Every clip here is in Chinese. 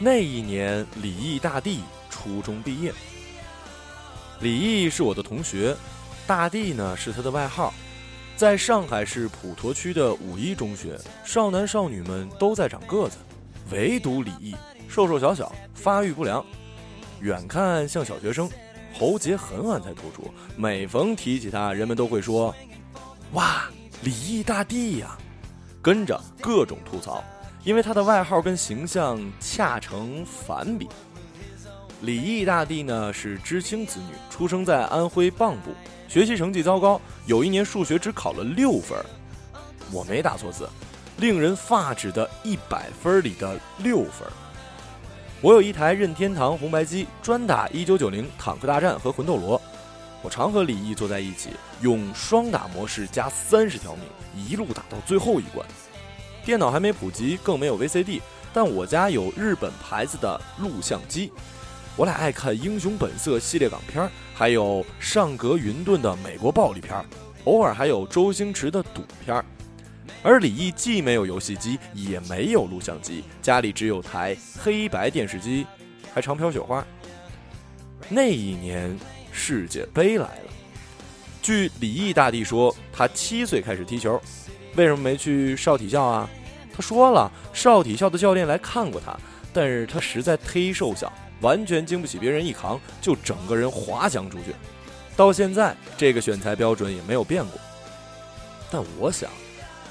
那一年，李毅大帝初中毕业。李毅是我的同学，大帝呢是他的外号。在上海市普陀区的五一中学，少男少女们都在长个子，唯独李毅瘦瘦小小，发育不良，远看像小学生，喉结很晚才突出。每逢提起他，人们都会说：“哇，李毅大帝呀！”跟着各种吐槽。因为他的外号跟形象恰成反比。李毅大帝呢是知青子女，出生在安徽蚌埠，学习成绩糟糕，有一年数学只考了六分，我没打错字，令人发指的一百分里的六分。我有一台任天堂红白机，专打一九九零坦克大战和魂斗罗，我常和李毅坐在一起，用双打模式加三十条命，一路打到最后一关。电脑还没普及，更没有 VCD，但我家有日本牌子的录像机。我俩爱看《英雄本色》系列港片，还有上格云顿的美国暴力片，偶尔还有周星驰的赌片。而李毅既没有游戏机，也没有录像机，家里只有台黑白电视机，还常飘雪花。那一年世界杯来了，据李毅大帝说，他七岁开始踢球，为什么没去少体校啊？他说了，少体校的教练来看过他，但是他实在忒瘦小，完全经不起别人一扛，就整个人滑翔出去。到现在，这个选材标准也没有变过。但我想，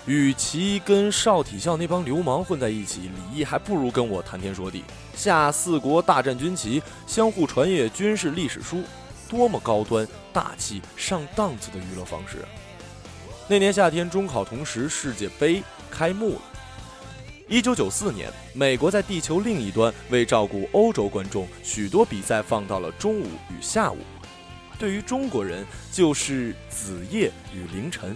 与其跟少体校那帮流氓混在一起，李毅还不如跟我谈天说地，下四国大战军旗，相互传阅军事历史书，多么高端大气上档次的娱乐方式。那年夏天，中考同时，世界杯开幕了。一九九四年，美国在地球另一端为照顾欧洲观众，许多比赛放到了中午与下午。对于中国人，就是子夜与凌晨。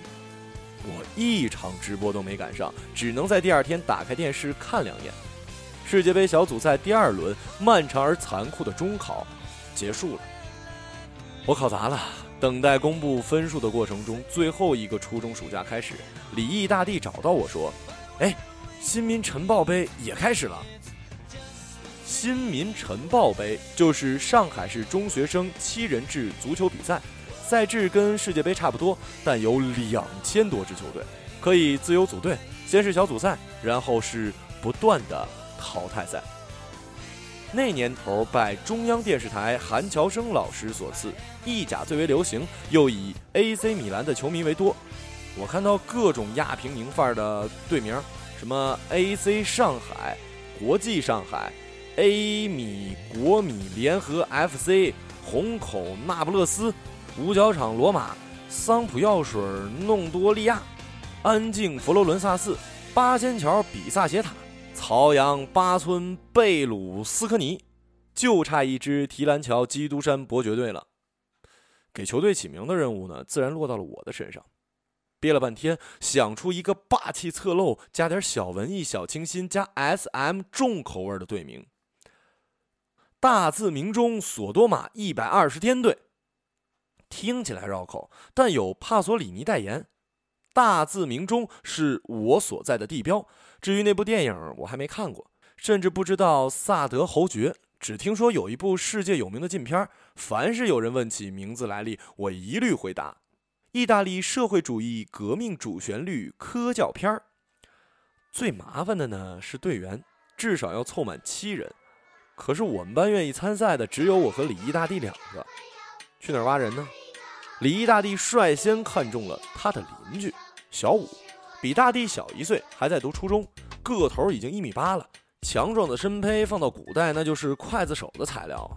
我一场直播都没赶上，只能在第二天打开电视看两眼。世界杯小组赛第二轮，漫长而残酷的中考结束了。我考砸了。等待公布分数的过程中，最后一个初中暑假开始，李毅大帝找到我说：“哎。”新民晨报杯也开始了。新民晨报杯就是上海市中学生七人制足球比赛，赛制跟世界杯差不多，但有两千多支球队，可以自由组队。先是小组赛，然后是不断的淘汰赛。那年头拜中央电视台韩乔生老师所赐，意甲最为流行，又以 AC 米兰的球迷为多。我看到各种亚平宁范儿的队名。什么 A.C. 上海、国际上海、A 米国米联合 F.C. 虹口那不勒斯、五角场罗马、桑普药水弄多利亚、安静佛罗伦萨寺、八仙桥比萨斜塔、曹阳八村贝鲁斯科尼，就差一支提篮桥基督山伯爵队了。给球队起名的任务呢，自然落到了我的身上。憋了半天，想出一个霸气侧漏、加点小文艺、小清新、加 S.M 重口味的队名。大字明中索多玛一百二十天队，听起来绕口，但有帕索里尼代言。大字明中是我所在的地标。至于那部电影，我还没看过，甚至不知道萨德侯爵，只听说有一部世界有名的禁片。凡是有人问起名字来历，我一律回答。意大利社会主义革命主旋律科教片儿，最麻烦的呢是队员，至少要凑满七人。可是我们班愿意参赛的只有我和李毅大帝两个，去哪儿挖人呢？李毅大帝率先看中了他的邻居小五，比大帝小一岁，还在读初中，个头已经一米八了，强壮的身胚放到古代那就是刽子手的材料啊。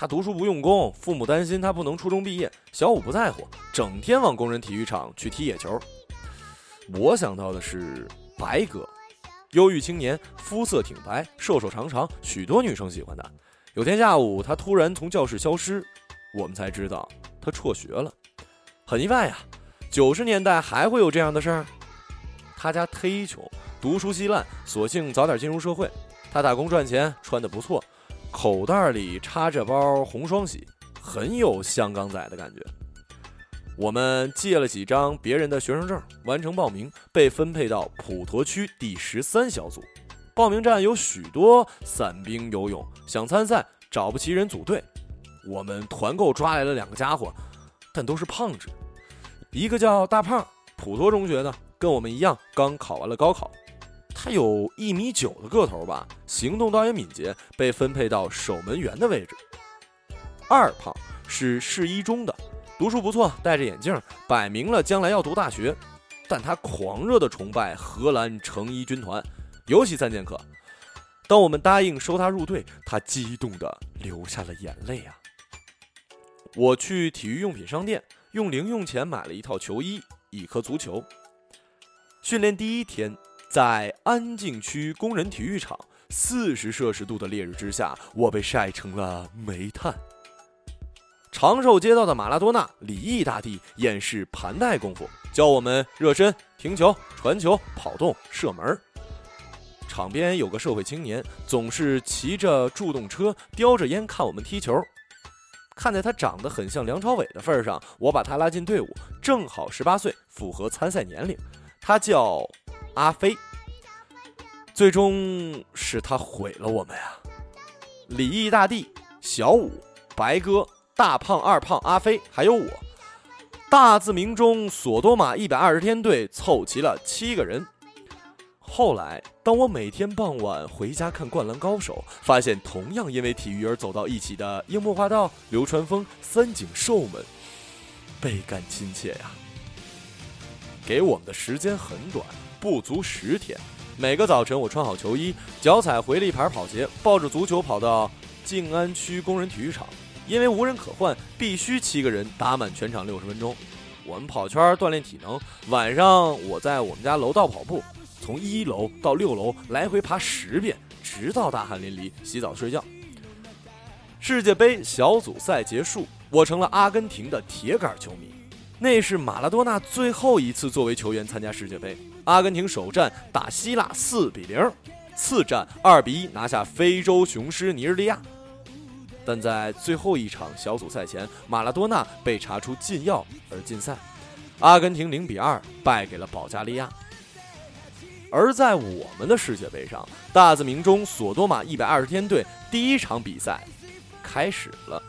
他读书不用功，父母担心他不能初中毕业。小五不在乎，整天往工人体育场去踢野球。我想到的是白哥，忧郁青年，肤色挺白，瘦瘦长长，许多女生喜欢他。有天下午，他突然从教室消失，我们才知道他辍学了，很意外呀。九十年代还会有这样的事儿？他家忒穷，读书稀烂，索性早点进入社会。他打工赚钱，穿的不错。口袋里插着包红双喜，很有香港仔的感觉。我们借了几张别人的学生证，完成报名，被分配到普陀区第十三小组。报名站有许多散兵游泳，想参赛找不齐人组队。我们团购抓来了两个家伙，但都是胖子。一个叫大胖，普陀中学的，跟我们一样刚考完了高考。他有一米九的个头吧，行动倒也敏捷，被分配到守门员的位置。二胖是市一中的，读书不错，戴着眼镜，摆明了将来要读大学。但他狂热的崇拜荷兰成衣军团，尤其三剑客。当我们答应收他入队，他激动的流下了眼泪啊！我去体育用品商店，用零用钱买了一套球衣，一颗足球。训练第一天。在安静区工人体育场，四十摄氏度的烈日之下，我被晒成了煤炭。长寿街道的马拉多纳李毅大帝演示盘带功夫，教我们热身、停球、传球、跑动、射门。场边有个社会青年，总是骑着助动车，叼着烟看我们踢球。看在他长得很像梁朝伟的份上，我把他拉进队伍，正好十八岁，符合参赛年龄。他叫。阿飞，最终是他毁了我们呀！李毅大帝、小五、白哥、大胖、二胖、阿飞，还有我，大字明中索多玛一百二十天队凑齐了七个人。后来，当我每天傍晚回家看《灌篮高手》，发现同样因为体育而走到一起的樱木花道、流川枫、三井寿们，倍感亲切呀！给我们的时间很短。不足十天，每个早晨我穿好球衣，脚踩回力牌跑鞋，抱着足球跑到静安区工人体育场。因为无人可换，必须七个人打满全场六十分钟。我们跑圈锻炼体能。晚上我在我们家楼道跑步，从一楼到六楼来回爬十遍，直到大汗淋漓洗澡睡觉。世界杯小组赛结束，我成了阿根廷的铁杆球迷。那是马拉多纳最后一次作为球员参加世界杯。阿根廷首战打希腊四比零，次战二比一拿下非洲雄狮尼日利亚。但在最后一场小组赛前，马拉多纳被查出禁药而禁赛，阿根廷零比二败给了保加利亚。而在我们的世界杯上，大字明中索多玛一百二十天队第一场比赛开始了。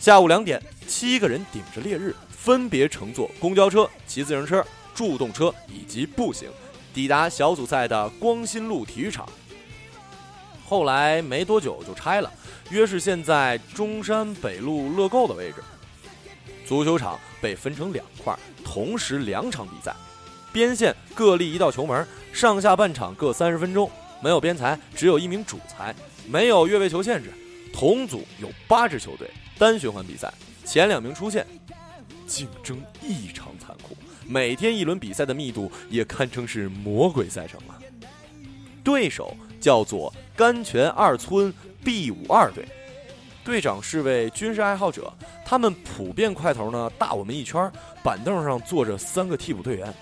下午两点，七个人顶着烈日，分别乘坐公交车、骑自行车。助动车以及步行抵达小组赛的光新路体育场，后来没多久就拆了，约是现在中山北路乐购的位置。足球场被分成两块，同时两场比赛，边线各立一道球门，上下半场各三十分钟，没有边裁，只有一名主裁，没有越位球限制。同组有八支球队，单循环比赛，前两名出线，竞争异常。每天一轮比赛的密度也堪称是魔鬼赛程了。对手叫做甘泉二村 B 五二队，队长是位军事爱好者。他们普遍块头呢大我们一圈，板凳上坐着三个替补队员。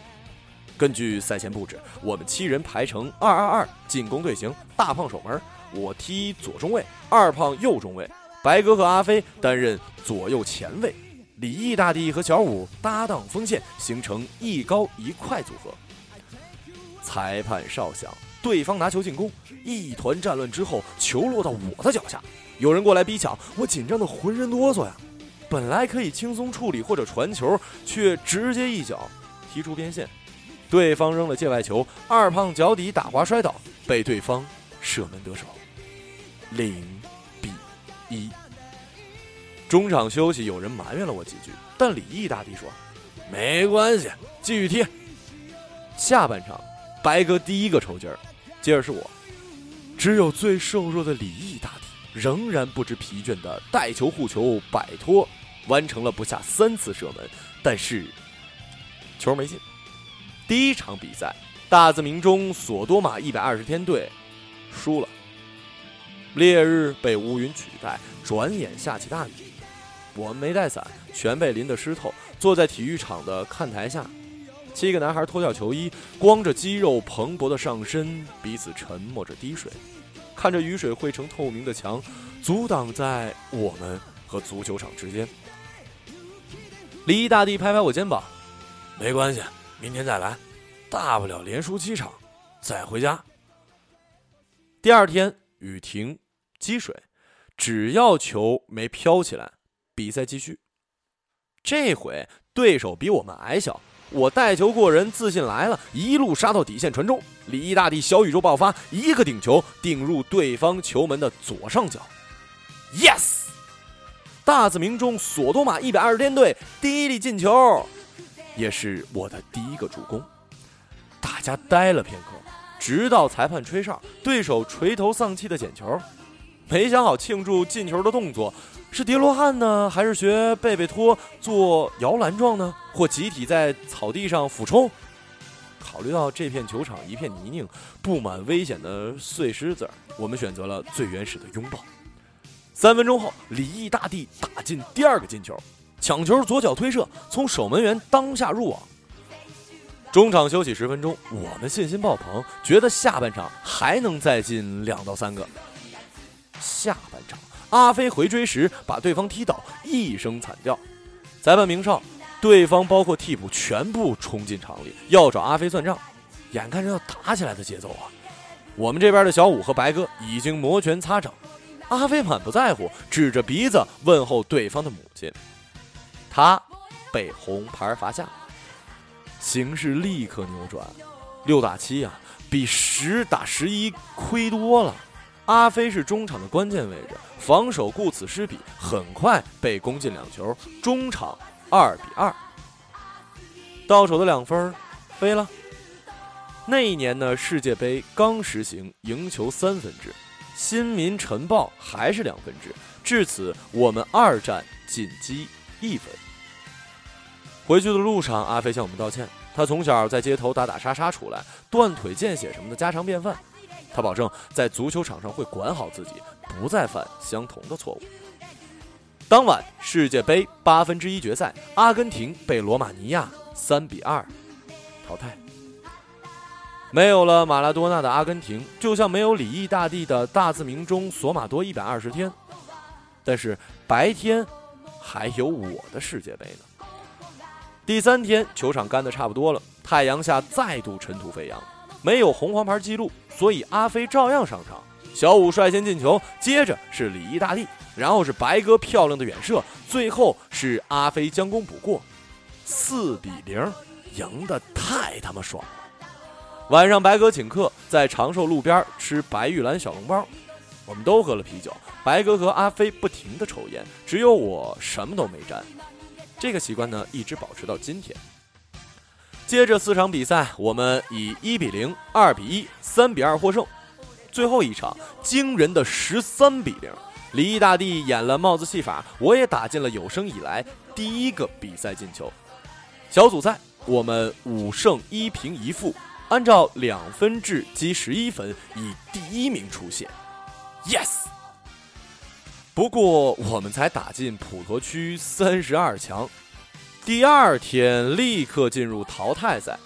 根据赛前布置，我们七人排成二二二进攻队形，大胖守门，我踢左中卫，二胖右中卫，白哥和阿飞担任左右前卫。李毅大帝和小五搭档锋线，形成一高一快组合。裁判哨响，对方拿球进攻，一团战乱之后，球落到我的脚下，有人过来逼抢，我紧张的浑身哆嗦呀。本来可以轻松处理或者传球，却直接一脚踢出边线，对方扔了界外球，二胖脚底打滑摔倒，被对方射门得手，零比一。中场休息，有人埋怨了我几句，但李毅大帝说：“没关系，继续踢。”下半场，白哥第一个抽筋儿，接着是我，只有最瘦弱的李毅大帝仍然不知疲倦的带球护球摆脱，完成了不下三次射门，但是球没进。第一场比赛，大字明中索多玛一百二十天队输了。烈日被乌云取代，转眼下起大雨。我们没带伞，全被淋得湿透。坐在体育场的看台下，七个男孩脱掉球衣，光着肌肉蓬勃的上身，彼此沉默着滴水，看着雨水汇成透明的墙，阻挡在我们和足球场之间。离异大帝拍拍我肩膀：“没关系，明天再来，大不了连输七场，再回家。”第二天雨停积水，只要球没飘起来，比赛继续。这回对手比我们矮小，我带球过人，自信来了，一路杀到底线传中，李毅大帝小宇宙爆发，一个顶球顶入对方球门的左上角，yes，大字明中索多玛一百二十天队第一粒进球，也是我的第一个助攻。大家呆了片刻，直到裁判吹哨，对手垂头丧气的捡球，没想好庆祝进球的动作。是叠罗汉呢，还是学贝贝托做摇篮状呢？或集体在草地上俯冲？考虑到这片球场一片泥泞，布满危险的碎石子儿，我们选择了最原始的拥抱。三分钟后，李毅大帝打进第二个进球，抢球左脚推射，从守门员当下入网。中场休息十分钟，我们信心爆棚，觉得下半场还能再进两到三个。下半场。阿飞回追时把对方踢倒，一声惨叫。裁判鸣哨，对方包括替补全部冲进场里，要找阿飞算账。眼看着要打起来的节奏啊！我们这边的小五和白哥已经摩拳擦掌，阿飞满不在乎，指着鼻子问候对方的母亲。他被红牌罚下，形势立刻扭转，六打七啊，比十打十一亏多了。阿飞是中场的关键位置，防守顾此失彼，很快被攻进两球，中场二比二。到手的两分飞了。那一年呢，世界杯刚实行赢球三分制，新民晨报还是两分制，至此我们二战仅积一分。回去的路上，阿飞向我们道歉，他从小在街头打打杀杀出来，断腿见血什么的家常便饭。他保证在足球场上会管好自己，不再犯相同的错误。当晚世界杯八分之一决赛，阿根廷被罗马尼亚三比二淘汰。没有了马拉多纳的阿根廷，就像没有李毅大帝的大字明中索马多一百二十天。但是白天还有我的世界杯呢。第三天球场干得差不多了，太阳下再度尘土飞扬。没有红黄牌记录，所以阿飞照样上场。小五率先进球，接着是李毅大帝，然后是白哥漂亮的远射，最后是阿飞将功补过，四比零，赢得太他妈爽了。晚上白哥请客，在长寿路边吃白玉兰小笼包，我们都喝了啤酒。白哥和阿飞不停的抽烟，只有我什么都没沾。这个习惯呢，一直保持到今天。接着四场比赛，我们以一比零、二比一、三比二获胜。最后一场惊人的十三比零，李毅大帝演了帽子戏法，我也打进了有生以来第一个比赛进球。小组赛我们五胜一平一负，按照两分制积十一分，以第一名出线。Yes。不过我们才打进普陀区三十二强。第二天立刻进入淘汰赛，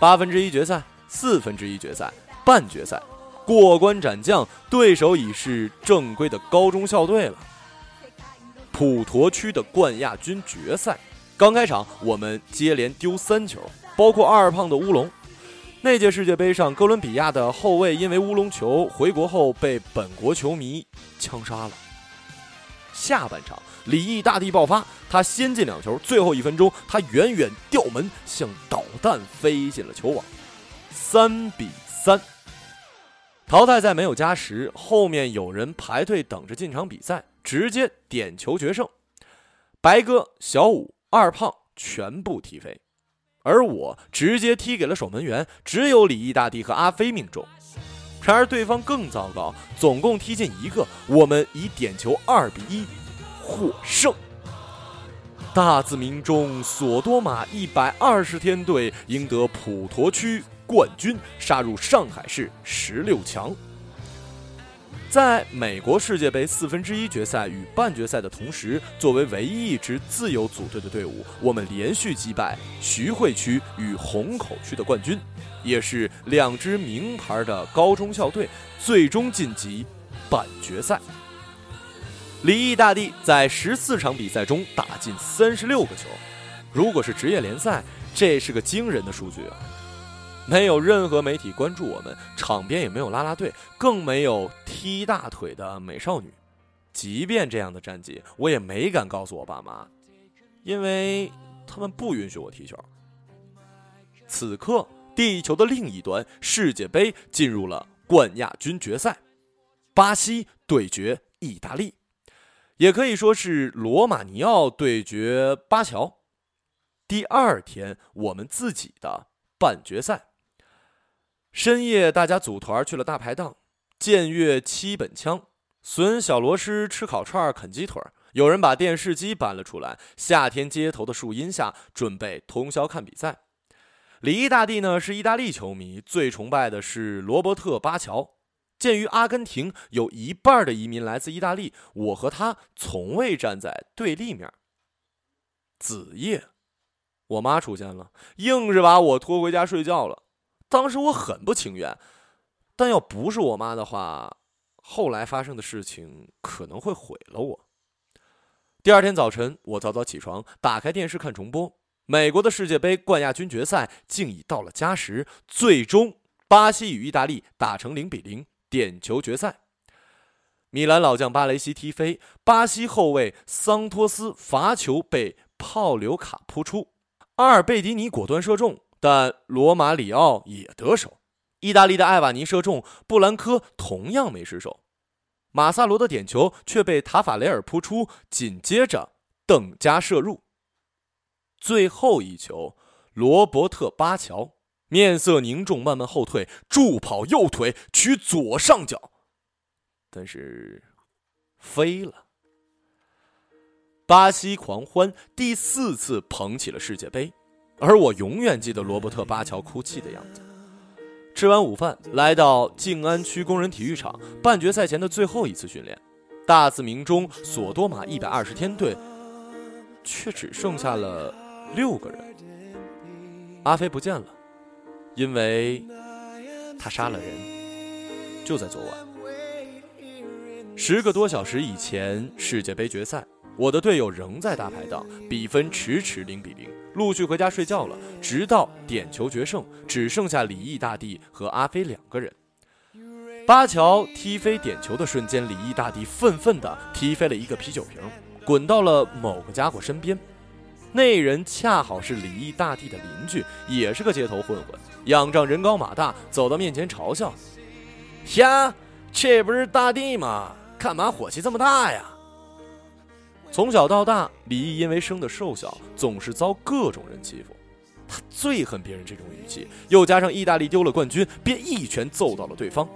八分之一决赛、四分之一决赛、半决赛，过关斩将，对手已是正规的高中校队了。普陀区的冠亚军决赛，刚开场我们接连丢三球，包括二胖的乌龙。那届世界杯上，哥伦比亚的后卫因为乌龙球回国后被本国球迷枪杀了。下半场。李毅大帝爆发，他先进两球。最后一分钟，他远远吊门，像导弹飞进了球网，三比三。淘汰赛没有加时，后面有人排队等着进场比赛，直接点球决胜。白哥、小五、二胖全部踢飞，而我直接踢给了守门员，只有李毅大帝和阿飞命中。然而对方更糟糕，总共踢进一个，我们以点球二比一。获胜！大字明中索多玛一百二十天队赢得普陀区冠军，杀入上海市十六强。在美国世界杯四分之一决赛与半决赛的同时，作为唯一一支自由组队的队伍，我们连续击败徐汇区与虹口区的冠军，也是两支名牌的高中校队，最终晋级半决赛。李毅大帝在十四场比赛中打进三十六个球，如果是职业联赛，这是个惊人的数据啊！没有任何媒体关注我们，场边也没有啦啦队，更没有踢大腿的美少女。即便这样的战绩，我也没敢告诉我爸妈，因为他们不允许我踢球。此刻，地球的另一端，世界杯进入了冠亚军决赛，巴西对决意大利，也可以说是罗马尼奥对决巴乔。第二天，我们自己的半决赛。深夜，大家组团去了大排档，剑月七本枪，损小螺蛳，吃烤串，啃鸡腿有人把电视机搬了出来，夏天街头的树荫下，准备通宵看比赛。里伊大帝呢是意大利球迷，最崇拜的是罗伯特巴乔。鉴于阿根廷有一半的移民来自意大利，我和他从未站在对立面。子夜，我妈出现了，硬是把我拖回家睡觉了。当时我很不情愿，但要不是我妈的话，后来发生的事情可能会毁了我。第二天早晨，我早早起床，打开电视看重播。美国的世界杯冠亚军决赛竟已到了加时，最终巴西与意大利打成零比零，点球决赛。米兰老将巴雷西踢飞，巴西后卫桑托斯罚球被泡留卡扑出，阿尔贝迪尼果断射中。但罗马里奥也得手，意大利的艾瓦尼射中，布兰科同样没失手，马萨罗的点球却被塔法雷尔扑出，紧接着邓加射入。最后一球，罗伯特巴乔面色凝重，慢慢后退，助跑右腿取左上角，但是飞了。巴西狂欢，第四次捧起了世界杯。而我永远记得罗伯特巴乔哭泣的样子。吃完午饭，来到静安区工人体育场，半决赛前的最后一次训练。大字名中索多玛一百二十天队，却只剩下了六个人。阿飞不见了，因为他杀了人，就在昨晚。十个多小时以前，世界杯决赛。我的队友仍在大排档，比分迟迟零比零，陆续回家睡觉了。直到点球决胜，只剩下李毅大帝和阿飞两个人。巴乔踢飞点球的瞬间，李毅大帝愤愤地踢飞了一个啤酒瓶，滚到了某个家伙身边。那人恰好是李毅大帝的邻居，也是个街头混混，仰仗人高马大，走到面前嘲笑：“呀，这不是大帝吗？干嘛火气这么大呀？”从小到大，李毅因为生的瘦小，总是遭各种人欺负。他最恨别人这种语气，又加上意大利丢了冠军，便一拳揍到了对方。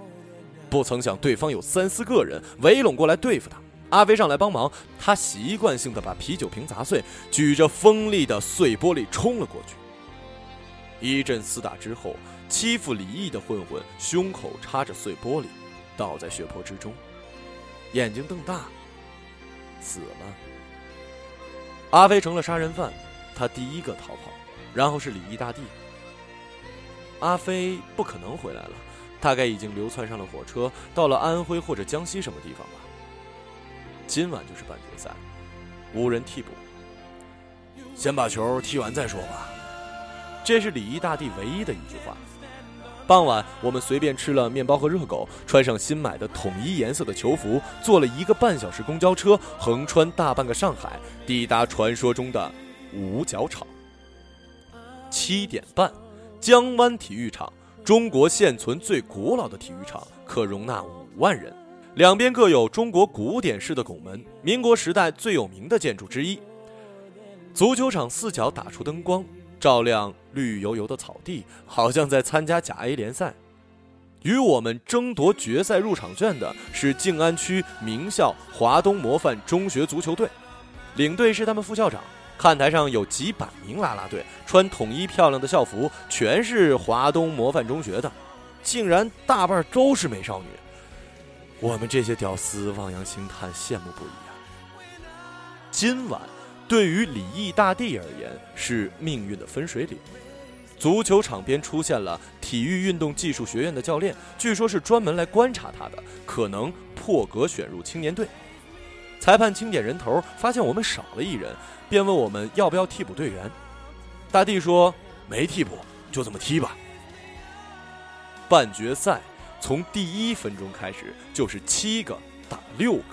不曾想，对方有三四个人围拢过来对付他。阿飞上来帮忙，他习惯性的把啤酒瓶砸碎，举着锋利的碎玻璃冲了过去。一阵厮打之后，欺负李毅的混混胸口插着碎玻璃，倒在血泊之中，眼睛瞪大，死了。阿飞成了杀人犯，他第一个逃跑，然后是李毅大帝。阿飞不可能回来了，大概已经流窜上了火车，到了安徽或者江西什么地方吧。今晚就是半决赛，无人替补，先把球踢完再说吧。这是李毅大帝唯一的一句话。傍晚，我们随便吃了面包和热狗，穿上新买的统一颜色的球服，坐了一个半小时公交车，横穿大半个上海，抵达传说中的五角场。七点半，江湾体育场，中国现存最古老的体育场，可容纳五万人，两边各有中国古典式的拱门，民国时代最有名的建筑之一。足球场四角打出灯光。照亮绿油油的草地，好像在参加甲 A 联赛。与我们争夺决赛入场券的是静安区名校华东模范中学足球队，领队是他们副校长。看台上有几百名啦啦队，穿统一漂亮的校服，全是华东模范中学的，竟然大半都是美少女。我们这些屌丝望洋兴叹，羡慕不已啊！今晚。对于李毅大帝而言，是命运的分水岭。足球场边出现了体育运动技术学院的教练，据说是专门来观察他的，可能破格选入青年队。裁判清点人头，发现我们少了一人，便问我们要不要替补队员。大帝说：“没替补，就这么踢吧。”半决赛从第一分钟开始就是七个打六个。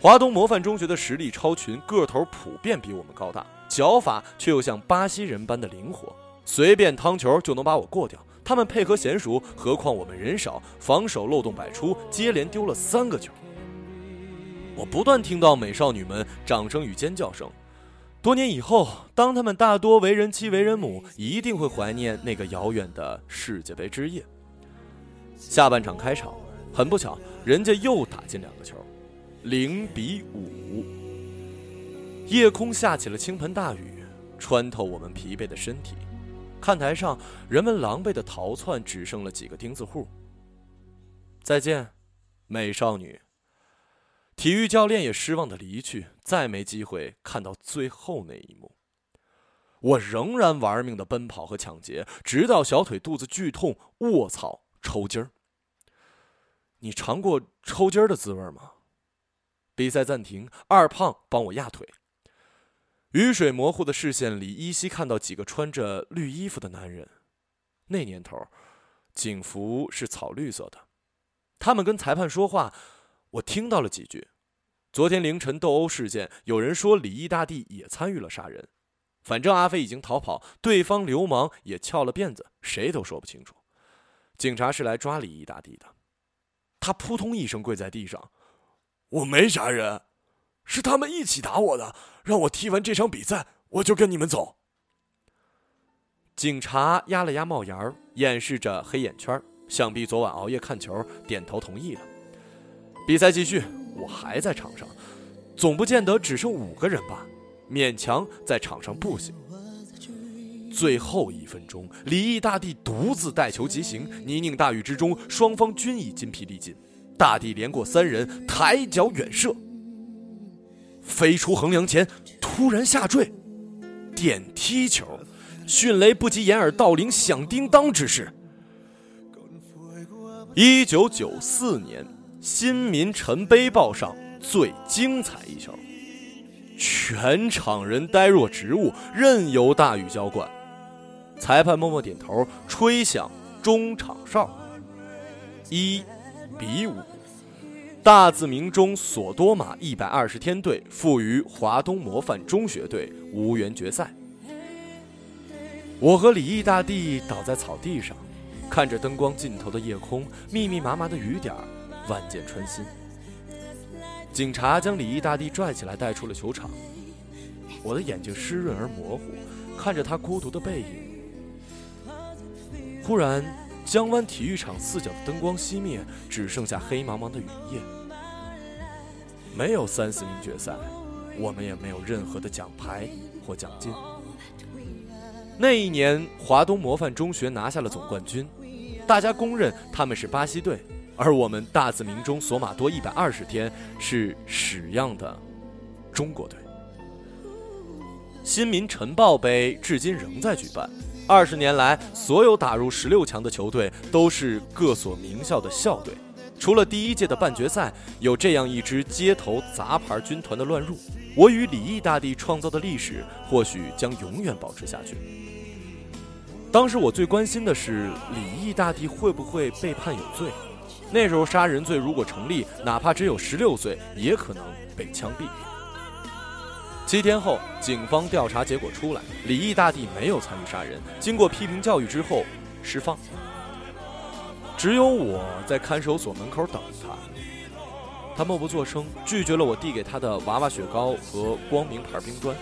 华东模范中学的实力超群，个头普遍比我们高大，脚法却又像巴西人般的灵活，随便趟球就能把我过掉。他们配合娴熟，何况我们人少，防守漏洞百出，接连丢了三个球。我不断听到美少女们掌声与尖叫声。多年以后，当他们大多为人妻、为人母，一定会怀念那个遥远的世界杯之夜。下半场开场，很不巧，人家又打进两个球。零比五，夜空下起了倾盆大雨，穿透我们疲惫的身体。看台上，人们狼狈的逃窜，只剩了几个钉子户。再见，美少女。体育教练也失望的离去，再没机会看到最后那一幕。我仍然玩命的奔跑和抢劫，直到小腿肚子剧痛，卧槽，抽筋儿。你尝过抽筋儿的滋味吗？比赛暂停，二胖帮我压腿。雨水模糊的视线里，依稀看到几个穿着绿衣服的男人。那年头，警服是草绿色的。他们跟裁判说话，我听到了几句。昨天凌晨斗殴事件，有人说李毅大帝也参与了杀人。反正阿飞已经逃跑，对方流氓也翘了辫子，谁都说不清楚。警察是来抓李毅大帝的。他扑通一声跪在地上。我没杀人，是他们一起打我的。让我踢完这场比赛，我就跟你们走。警察压了压帽檐儿，掩饰着黑眼圈，想必昨晚熬夜看球，点头同意了。比赛继续，我还在场上，总不见得只剩五个人吧？勉强在场上步行。最后一分钟，李毅大帝独自带球疾行，泥泞大雨之中，双方均已筋疲力尽。大帝连过三人，抬脚远射，飞出横梁前，突然下坠，点踢球，迅雷不及掩耳盗铃响叮当之势。一九九四年新民晨杯报上最精彩一球，全场人呆若植物，任由大雨浇灌。裁判默默点头，吹响中场哨，一。比五，大字明中索多玛一百二十天队负于华东模范中学队无缘决赛。我和李毅大帝倒在草地上，看着灯光尽头的夜空，密密麻麻的雨点儿万箭穿心。警察将李毅大帝拽起来带出了球场，我的眼睛湿润而模糊，看着他孤独的背影。忽然。江湾体育场四角的灯光熄灭，只剩下黑茫茫的雨夜。没有三四名决赛，我们也没有任何的奖牌或奖金。那一年，华东模范中学拿下了总冠军，大家公认他们是巴西队，而我们大字明中索马多一百二十天是屎样的中国队。新民晨报杯至今仍在举办。二十年来，所有打入十六强的球队都是各所名校的校队。除了第一届的半决赛有这样一支街头杂牌军团的乱入，我与李毅大帝创造的历史或许将永远保持下去。当时我最关心的是李毅大帝会不会被判有罪。那时候杀人罪如果成立，哪怕只有十六岁，也可能被枪毙。七天后，警方调查结果出来，李毅大帝没有参与杀人。经过批评教育之后，释放。只有我在看守所门口等他。他默不作声，拒绝了我递给他的娃娃雪糕和光明牌冰砖。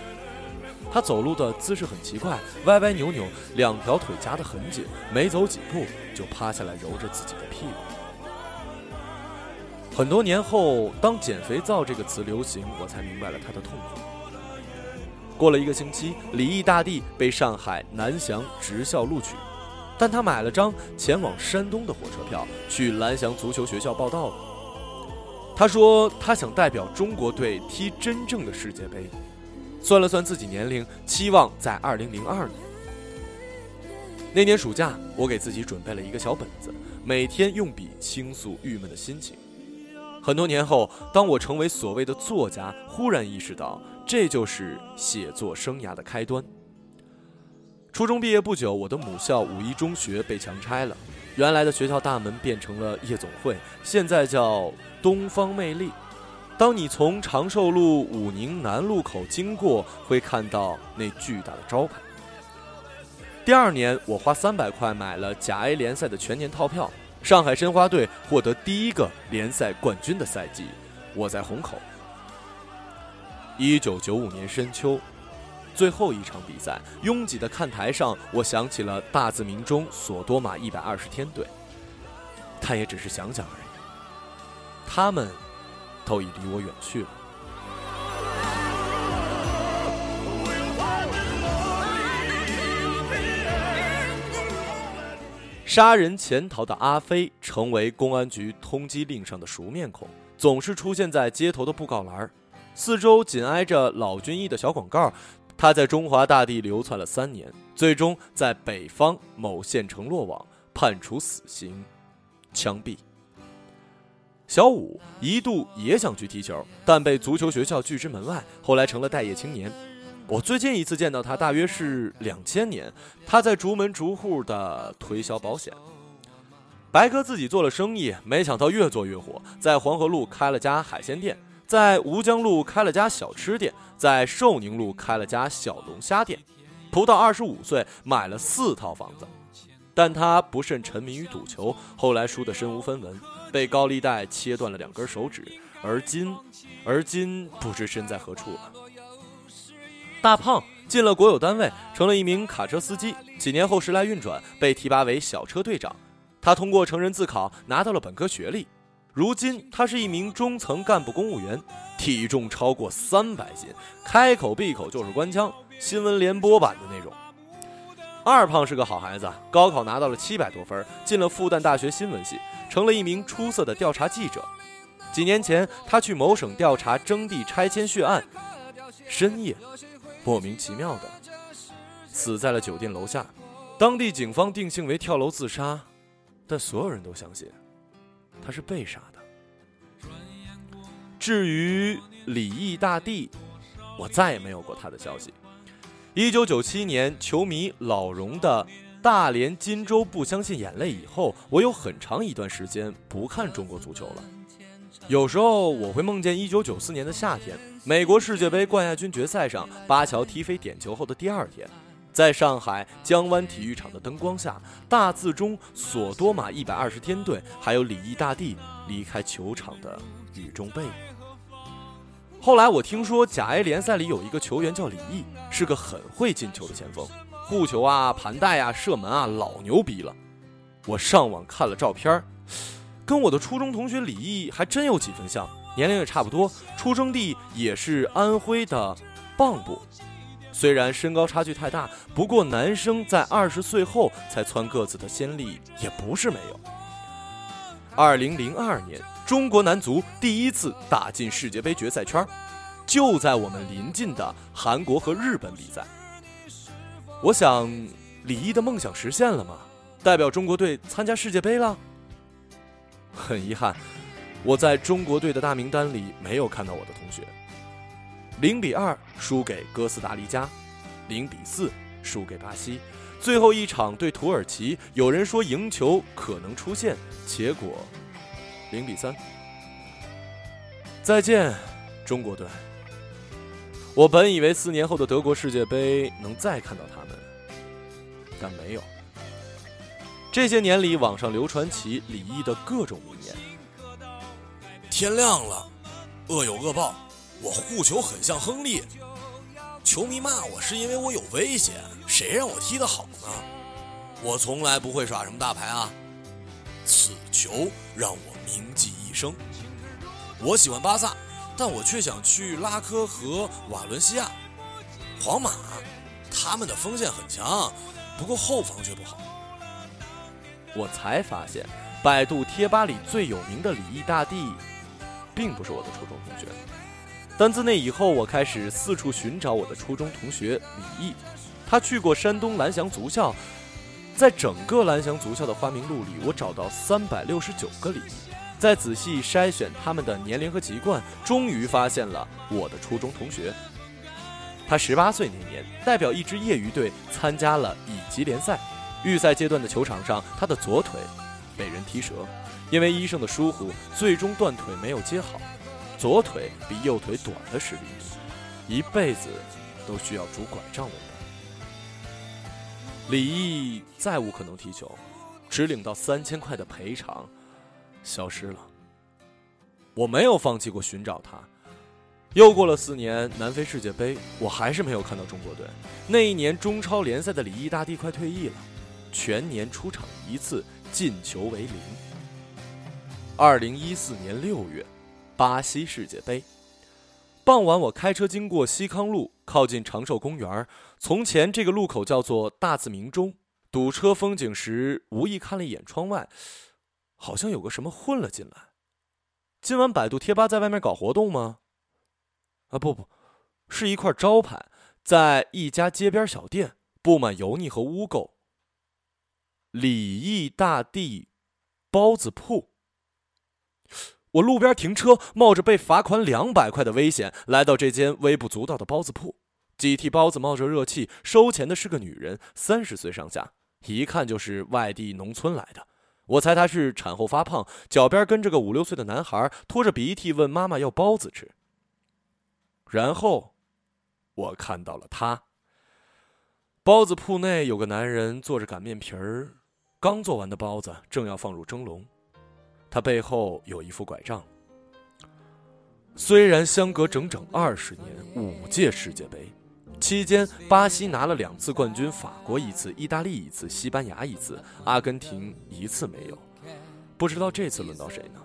他走路的姿势很奇怪，歪歪扭扭，两条腿夹得很紧，没走几步就趴下来揉着自己的屁股。很多年后，当“减肥皂”这个词流行，我才明白了他的痛苦。过了一个星期，李毅大帝被上海南翔职校录取，但他买了张前往山东的火车票，去蓝翔足球学校报道了。他说他想代表中国队踢真正的世界杯。算了算自己年龄，期望在2002年。那年暑假，我给自己准备了一个小本子，每天用笔倾诉郁闷的心情。很多年后，当我成为所谓的作家，忽然意识到。这就是写作生涯的开端。初中毕业不久，我的母校五一中学被强拆了，原来的学校大门变成了夜总会，现在叫东方魅力。当你从长寿路武宁南路口经过，会看到那巨大的招牌。第二年，我花三百块买了甲 A 联赛的全年套票，上海申花队获得第一个联赛冠军的赛季，我在虹口。一九九五年深秋，最后一场比赛，拥挤的看台上，我想起了大字明中索多玛一百二十天队。他也只是想想而已，他们。都已离我远去了。杀人潜逃的阿飞成为公安局通缉令上的熟面孔，总是出现在街头的布告栏四周紧挨着老军医的小广告。他在中华大地流窜了三年，最终在北方某县城落网，判处死刑，枪毙。小五一度也想去踢球，但被足球学校拒之门外。后来成了待业青年。我最近一次见到他，大约是两千年，他在逐门逐户的推销保险。白哥自己做了生意，没想到越做越火，在黄河路开了家海鲜店，在吴江路开了家小吃店，在寿宁路开了家小龙虾店。不到二十五岁，买了四套房子。但他不慎沉迷于赌球，后来输得身无分文，被高利贷切断了两根手指，而今，而今不知身在何处了。大胖进了国有单位，成了一名卡车司机，几年后时来运转，被提拔为小车队长。他通过成人自考拿到了本科学历，如今他是一名中层干部公务员，体重超过三百斤，开口闭口就是官腔，新闻联播版的那种。二胖是个好孩子，高考拿到了七百多分，进了复旦大学新闻系，成了一名出色的调查记者。几年前，他去某省调查征地拆迁血案，深夜，莫名其妙的死在了酒店楼下。当地警方定性为跳楼自杀，但所有人都相信他是被杀的。至于李毅大帝，我再也没有过他的消息。一九九七年，球迷老荣的大连金州不相信眼泪以后，我有很长一段时间不看中国足球了。有时候我会梦见一九九四年的夏天，美国世界杯冠亚军决赛上，巴乔踢飞点球后的第二天，在上海江湾体育场的灯光下，大字中索多玛一百二十天队，还有李毅大帝离开球场的雨中背影。后来我听说甲 A 联赛里有一个球员叫李毅，是个很会进球的前锋，护球啊、盘带啊、射门啊，老牛逼了。我上网看了照片，跟我的初中同学李毅还真有几分像，年龄也差不多，出生地也是安徽的蚌埠。虽然身高差距太大，不过男生在二十岁后才蹿个子的先例也不是没有。二零零二年。中国男足第一次打进世界杯决赛圈，就在我们临近的韩国和日本比赛。我想，李毅的梦想实现了吗？代表中国队参加世界杯了。很遗憾，我在中国队的大名单里没有看到我的同学。零比二输给哥斯达黎加，零比四输给巴西，最后一场对土耳其，有人说赢球可能出现，结果。零比三，再见，中国队。我本以为四年后的德国世界杯能再看到他们，但没有。这些年里，网上流传起李毅的各种名言：天亮了，恶有恶报。我护球很像亨利，球迷骂我是因为我有威胁，谁让我踢得好呢？我从来不会耍什么大牌啊。此球让我。铭记一生。我喜欢巴萨，但我却想去拉科和瓦伦西亚。皇马，他们的锋线很强，不过后防却不好。我才发现，百度贴吧里最有名的李毅大帝，并不是我的初中同学。但自那以后，我开始四处寻找我的初中同学李毅。他去过山东蓝翔足校，在整个蓝翔足校的花名录里，我找到三百六十九个李毅。再仔细筛选他们的年龄和籍贯，终于发现了我的初中同学。他十八岁那年，代表一支业余队参加了乙级联赛。预赛阶段的球场上，他的左腿被人踢折，因为医生的疏忽，最终断腿没有接好，左腿比右腿短了十厘米，一辈子都需要拄拐杖为伴。李毅再无可能踢球，只领到三千块的赔偿，消失了。我没有放弃过寻找他。又过了四年，南非世界杯，我还是没有看到中国队。那一年中超联赛的李毅大帝快退役了，全年出场一次，进球为零。二零一四年六月，巴西世界杯，傍晚我开车经过西康路，靠近长寿公园。从前这个路口叫做大字明中，堵车风景时，无意看了一眼窗外，好像有个什么混了进来。今晚百度贴吧在外面搞活动吗？啊不不，是一块招牌，在一家街边小店，布满油腻和污垢。李毅大帝包子铺。我路边停车，冒着被罚款两百块的危险，来到这间微不足道的包子铺。几屉包子冒着热气，收钱的是个女人，三十岁上下，一看就是外地农村来的。我猜她是产后发胖，脚边跟着个五六岁的男孩，拖着鼻涕问妈妈要包子吃。然后，我看到了他。包子铺内有个男人做着擀面皮儿，刚做完的包子正要放入蒸笼。他背后有一副拐杖。虽然相隔整整二十年，五届世界杯期间，巴西拿了两次冠军，法国一次，意大利一次，西班牙一次，阿根廷一次没有。不知道这次轮到谁呢？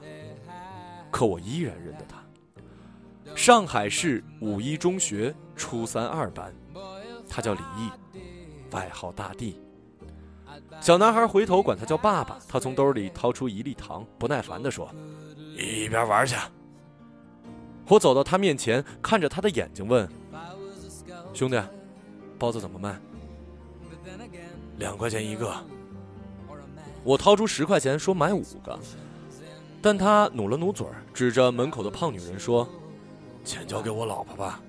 可我依然认得他。上海市五一中学初三二班，他叫李毅，外号大帝。小男孩回头管他叫爸爸。他从兜里掏出一粒糖，不耐烦地说：“一边玩去。”我走到他面前，看着他的眼睛问：“兄弟，包子怎么卖？”两块钱一个。我掏出十块钱说买五个，但他努了努嘴，指着门口的胖女人说。钱交给我老婆吧。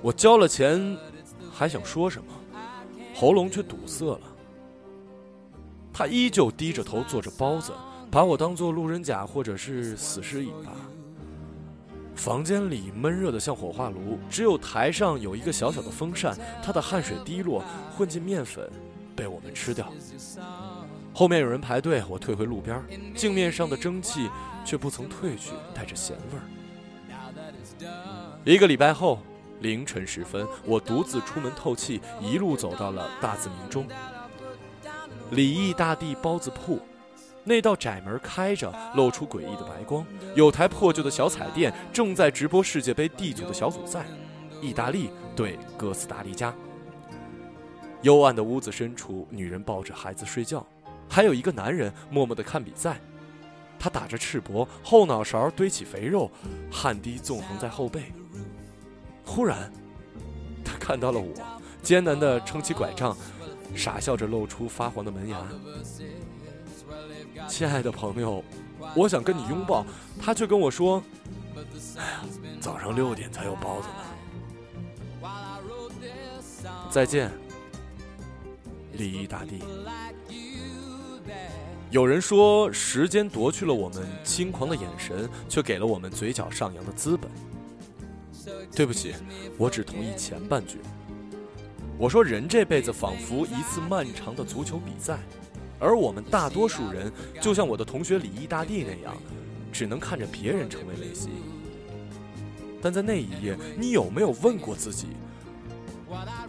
我交了钱，还想说什么，喉咙却堵塞了。他依旧低着头做着包子，把我当做路人甲或者是死尸尾巴。房间里闷热的像火化炉，只有台上有一个小小的风扇，他的汗水滴落，混进面粉，被我们吃掉。后面有人排队，我退回路边，镜面上的蒸汽却不曾褪去，带着咸味儿。一个礼拜后，凌晨时分，我独自出门透气，一路走到了大字明中。李毅大帝包子铺，那道窄门开着，露出诡异的白光。有台破旧的小彩电正在直播世界杯 D 组的小组赛，意大利对哥斯达黎加。幽暗的屋子深处，女人抱着孩子睡觉，还有一个男人默默地看比赛。他打着赤膊，后脑勺堆起肥肉，汗滴纵横在后背。忽然，他看到了我，艰难地撑起拐杖，傻笑着露出发黄的门牙。亲爱的朋友，我想跟你拥抱，他却跟我说：“哎呀，早上六点才有包子呢。”再见，礼仪大帝。有人说，时间夺去了我们轻狂的眼神，却给了我们嘴角上扬的资本。对不起，我只同意前半句。我说，人这辈子仿佛一次漫长的足球比赛，而我们大多数人，就像我的同学李毅大帝那样，只能看着别人成为梅西。但在那一夜，你有没有问过自己：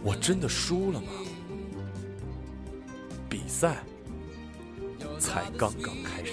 我真的输了吗？比赛。才刚刚开始。